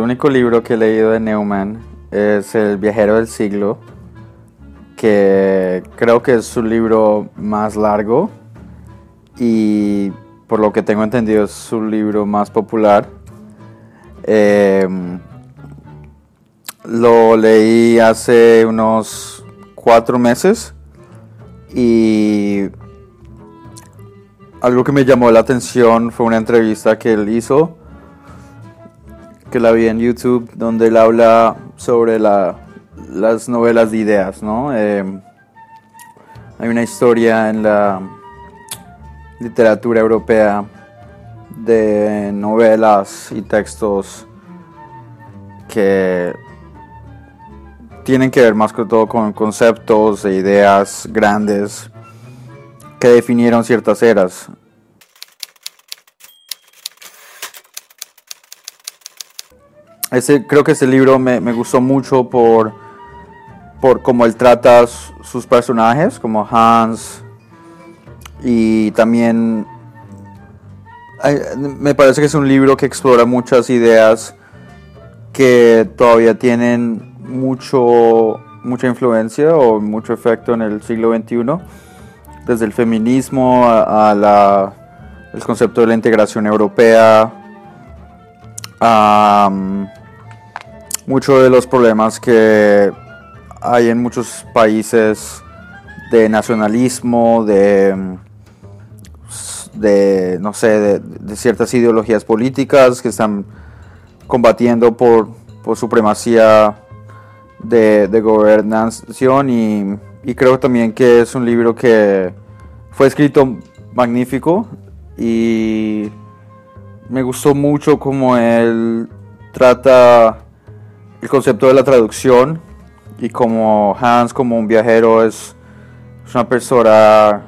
único libro que he leído de Neumann es El viajero del siglo, que creo que es su libro más largo y por lo que tengo entendido es su libro más popular. Em, lo leí hace unos cuatro meses y algo que me llamó la atención fue una entrevista que él hizo, que la vi en YouTube, donde él habla sobre las novelas de ideas, ¿no? Em, hay una historia en la literatura europea de novelas y textos que tienen que ver más que todo con conceptos e ideas grandes que definieron ciertas eras. Ese, creo que ese libro me, gustó mucho por, por cómo él trata sus personajes, como Hans, y también me parece que es un libro que explora muchas ideas que todavía tienen mucho, mucha influencia o mucho efecto en el siglo XXI desde el feminismo a, la, el concepto de la integración europea, a muchos de los problemas que hay en muchos países de nacionalismo, de, de no sé, de, ciertas ideologías políticas que están combatiendo por, por supremacía de, de gobernación y y creo también que es un libro que fue escrito magnífico y me gustó mucho como él trata el concepto de la traducción y como Hans como un viajero es, una persona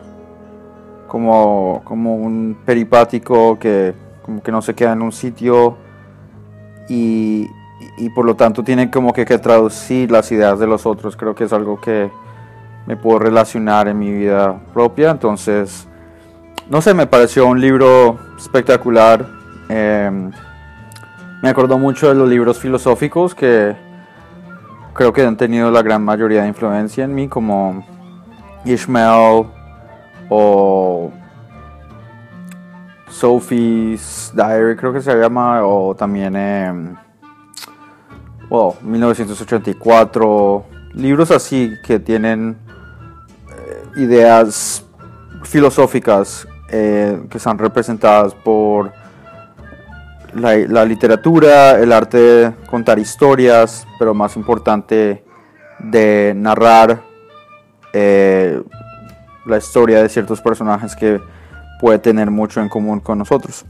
como, como un peripático que como que no se queda en un sitio y, y por lo tanto tiene como que, que traducir las ideas de los otros. Creo que es algo que, me puedo relacionar en mi vida propia. Entonces, no sé, me pareció un libro espectacular. Em, me acordó mucho de los libros filosóficos que creo que han tenido la gran mayoría de influencia en mí, como Ishmael o Sophie's Diary, creo que se llama, o también, eh, 1984, libros así que tienen ideas filosóficas eh, que están representadas por la, literatura, el arte de contar historias, pero más importante de narrar eh, la historia de ciertos personajes que puede tener mucho en común con nosotros.